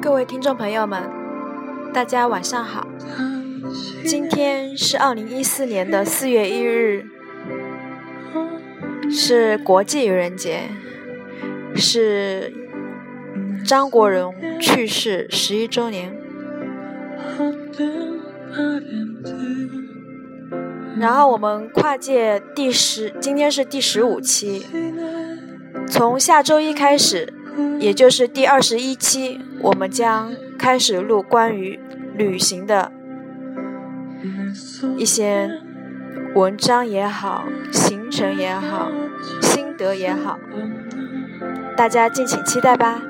各位听众朋友们，大家晚上好。今天是二零一四年的四月一日，是国际愚人节，是张国荣去世十一周年。然后我们跨界第十，今天是第十五期。从下周一开始，也就是第二十一期，我们将开始录关于旅行的一些文章也好，行程也好，心得也好，大家敬请期待吧。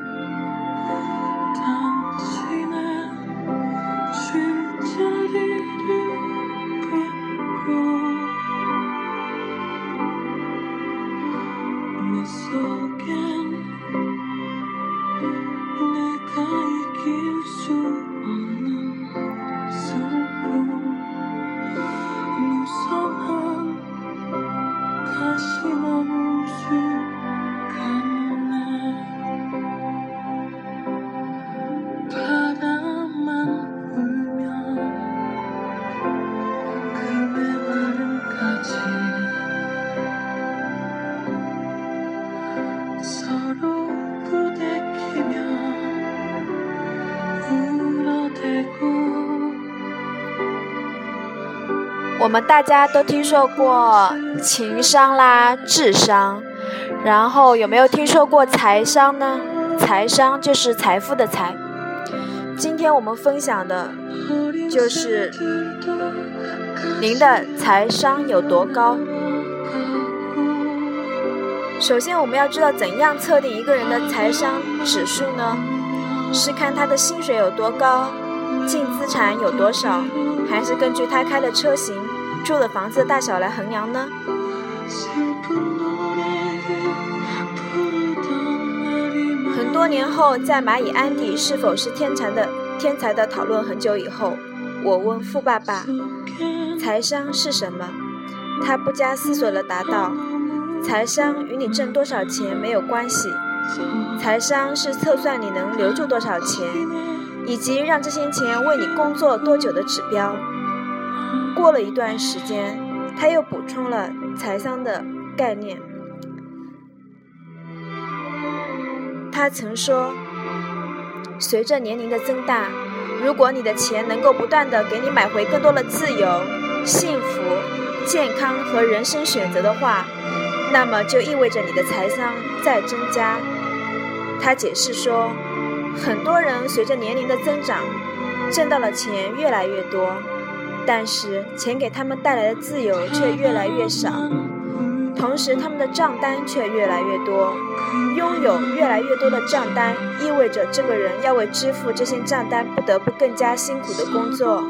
我们大家都听说过情商啦、智商，然后有没有听说过财商呢？财商就是财富的财。今天我们分享的就是您的财商有多高。首先，我们要知道怎样测定一个人的财商指数呢？是看他的薪水有多高，净资产有多少，还是根据他开的车型？住的房子大小来衡量呢？很多年后，在蚂蚁安迪是否是天才的天才的讨论很久以后，我问富爸爸：“财商是什么？”他不加思索地答道：“财商与你挣多少钱没有关系，财商是测算你能留住多少钱，以及让这些钱为你工作多久的指标。”过了一段时间，他又补充了财商的概念。他曾说：“随着年龄的增大，如果你的钱能够不断的给你买回更多的自由、幸福、健康和人生选择的话，那么就意味着你的财商在增加。”他解释说：“很多人随着年龄的增长，挣到的钱越来越多。”但是钱给他们带来的自由却越来越少，同时他们的账单却越来越多。拥有越来越多的账单，意味着这个人要为支付这些账单不得不更加辛苦的工作。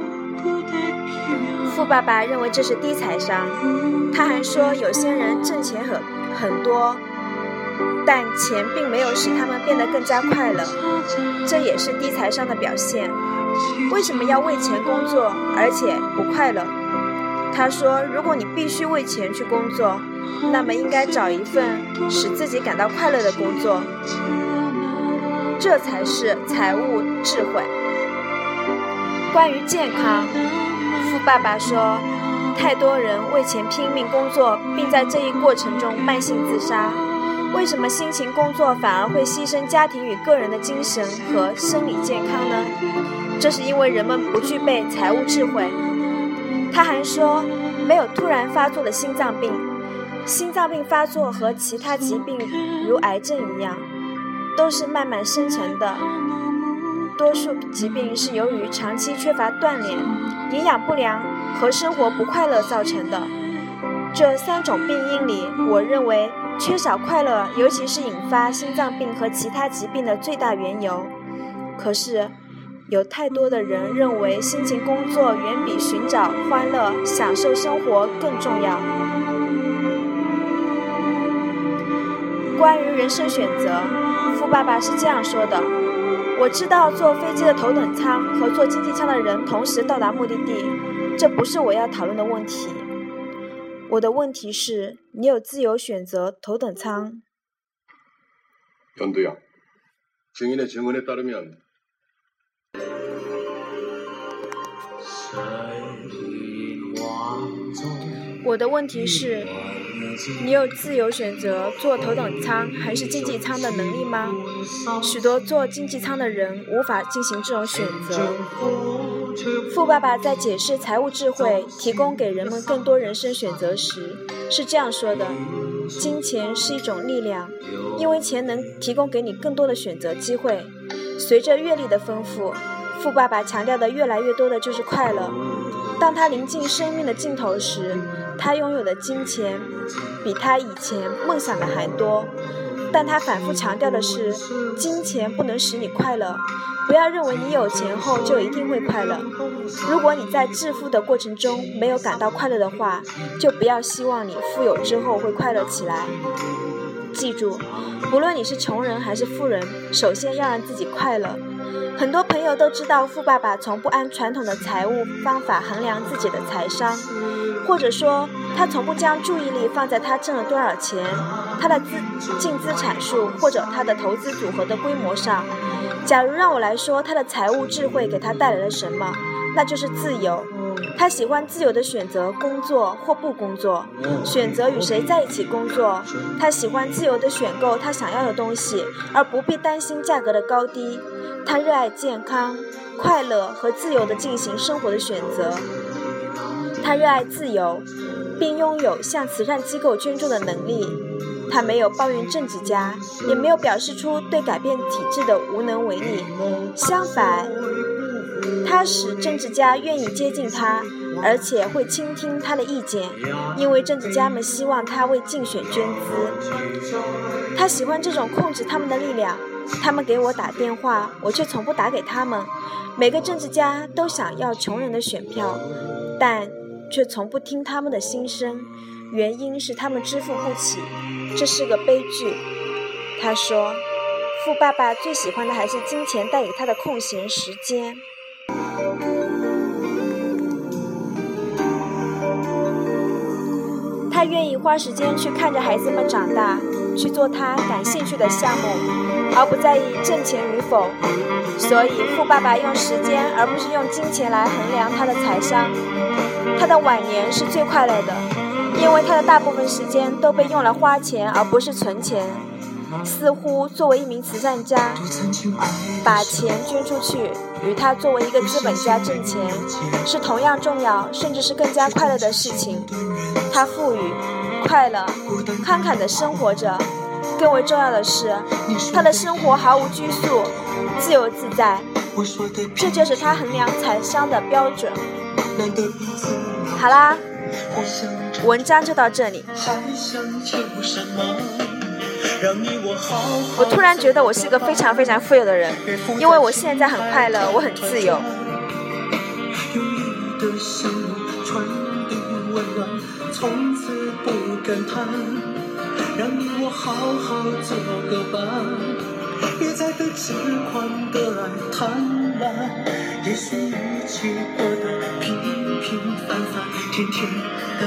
富爸爸认为这是低财商。他还说，有些人挣钱很很多，但钱并没有使他们变得更加快乐，这也是低财商的表现。为什么要为钱工作，而且不快乐？他说：“如果你必须为钱去工作，那么应该找一份使自己感到快乐的工作，这才是财务智慧。”关于健康，富爸爸说：“太多人为钱拼命工作，并在这一过程中慢性自杀。为什么辛勤工作反而会牺牲家庭与个人的精神和生理健康呢？”这是因为人们不具备财务智慧。他还说，没有突然发作的心脏病，心脏病发作和其他疾病如癌症一样，都是慢慢生成的。多数疾病是由于长期缺乏锻炼、营养不良和生活不快乐造成的。这三种病因里，我认为缺少快乐，尤其是引发心脏病和其他疾病的最大缘由。可是。有太多的人认为辛勤工作远比寻找欢乐、享受生活更重要。关于人生选择，富爸爸是这样说的：“我知道坐飞机的头等舱和坐经济舱的人同时到达目的地，这不是我要讨论的问题。我的问题是，你有自由选择头等舱。연두야증인의증언에따르면我的问题是，你有自由选择坐头等舱还是经济舱的能力吗？许多坐经济舱的人无法进行这种选择。 富爸爸在解释财务智慧提供给人们更多人生选择时是这样说的：金钱是一种力量，因为钱能提供给你更多的选择机会。随着阅历的丰富，富爸爸强调的越来越多的就是快乐。当他临近生命的尽头时，他拥有的金钱比他以前梦想的还多，但他反复强调的是，金钱不能使你快乐。不要认为你有钱后就一定会快乐。如果你在致富的过程中没有感到快乐的话，就不要希望你富有之后会快乐起来。记住，不论你是穷人还是富人，首先要让自己快乐。很多朋友都知道，富爸爸从不按传统的财务方法衡量自己的财商。或者说，他从不将注意力放在他挣了多少钱、他的资净资产数或者他的投资组合的规模上。假如让我来说，他的财务智慧给他带来了什么，那就是自由。他喜欢自由的选择工作或不工作，选择与谁在一起工作。他喜欢自由的选购他想要的东西，而不必担心价格的高低。他热爱健康、快乐和自由的进行生活的选择。他热爱自由，并拥有向慈善机构捐助的能力。他没有抱怨政治家，也没有表示出对改变体制的无能为力。相反，他使政治家愿意接近他，而且会倾听他的意见，因为政治家们希望他为竞选捐资。他喜欢这种控制他们的力量。他们给我打电话，我却从不打给他们。每个政治家都想要穷人的选票，但。却从不听他们的心声，原因是他们支付不起，这是个悲剧。他说：“富爸爸最喜欢的还是金钱带给他的空闲时间。他愿意花时间去看着孩子们长大，去做他感兴趣的项目，而不在意挣钱与否。所以，富爸爸用时间而不是用金钱来衡量他的财商。”他的晚年是最快乐的，因为他的大部分时间都被用来花钱，而不是存钱。似乎作为一名慈善家，把钱捐出去，与他作为一个资本家挣钱是同样重要，甚至是更加快乐的事情。他富裕、快乐、慷慨地生活着。更为重要的是，他的生活毫无拘束，自由自在。这就是他衡量财商的标准。好啦，文章就到这里。我突然觉得我是一个非常非常富有的人，因为我现在很快乐，我很自由。别再对痴狂的爱贪婪，也许一起过得平平凡凡，天天淡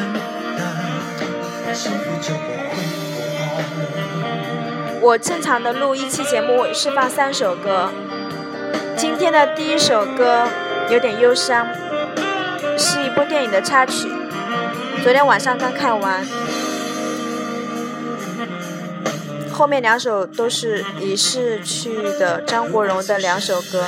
淡，幸福就不会不安。我正常的录一期节目是放三首歌，今天的第一首歌有点忧伤，是一部电影的插曲，昨天晚上刚看完。后面两首都是已逝去的张国荣的两首歌，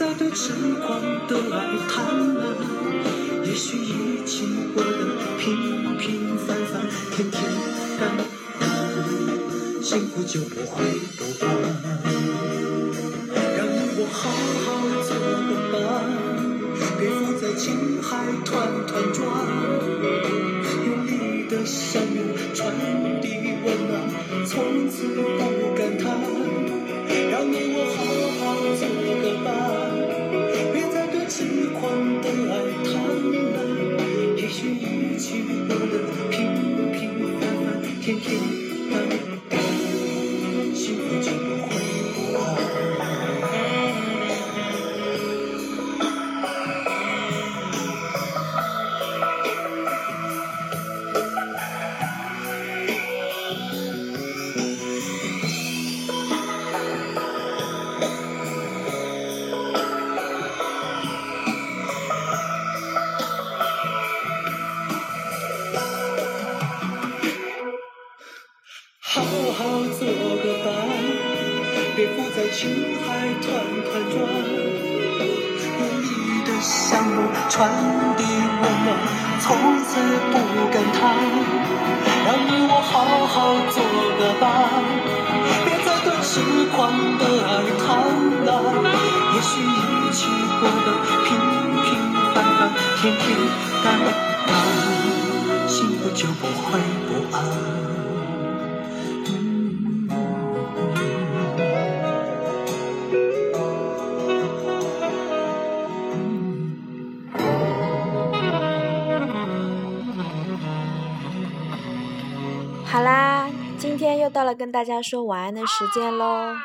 再对痴狂的爱贪婪。也许一起过得平平凡凡，天天淡淡，幸福就不会不安。让我好好做个伴，别浮在情海团团转，用力的。相拥传递温暖，从此不感凡，你的笑容传递温暖，从此不感叹。让你我好好做个伴，别再对痴狂的爱贪婪。也许一起过得平平凡凡，天天淡淡，幸福就不会不安。了跟大家说晚安的时间喽，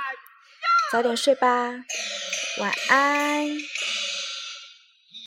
早点睡吧，晚安。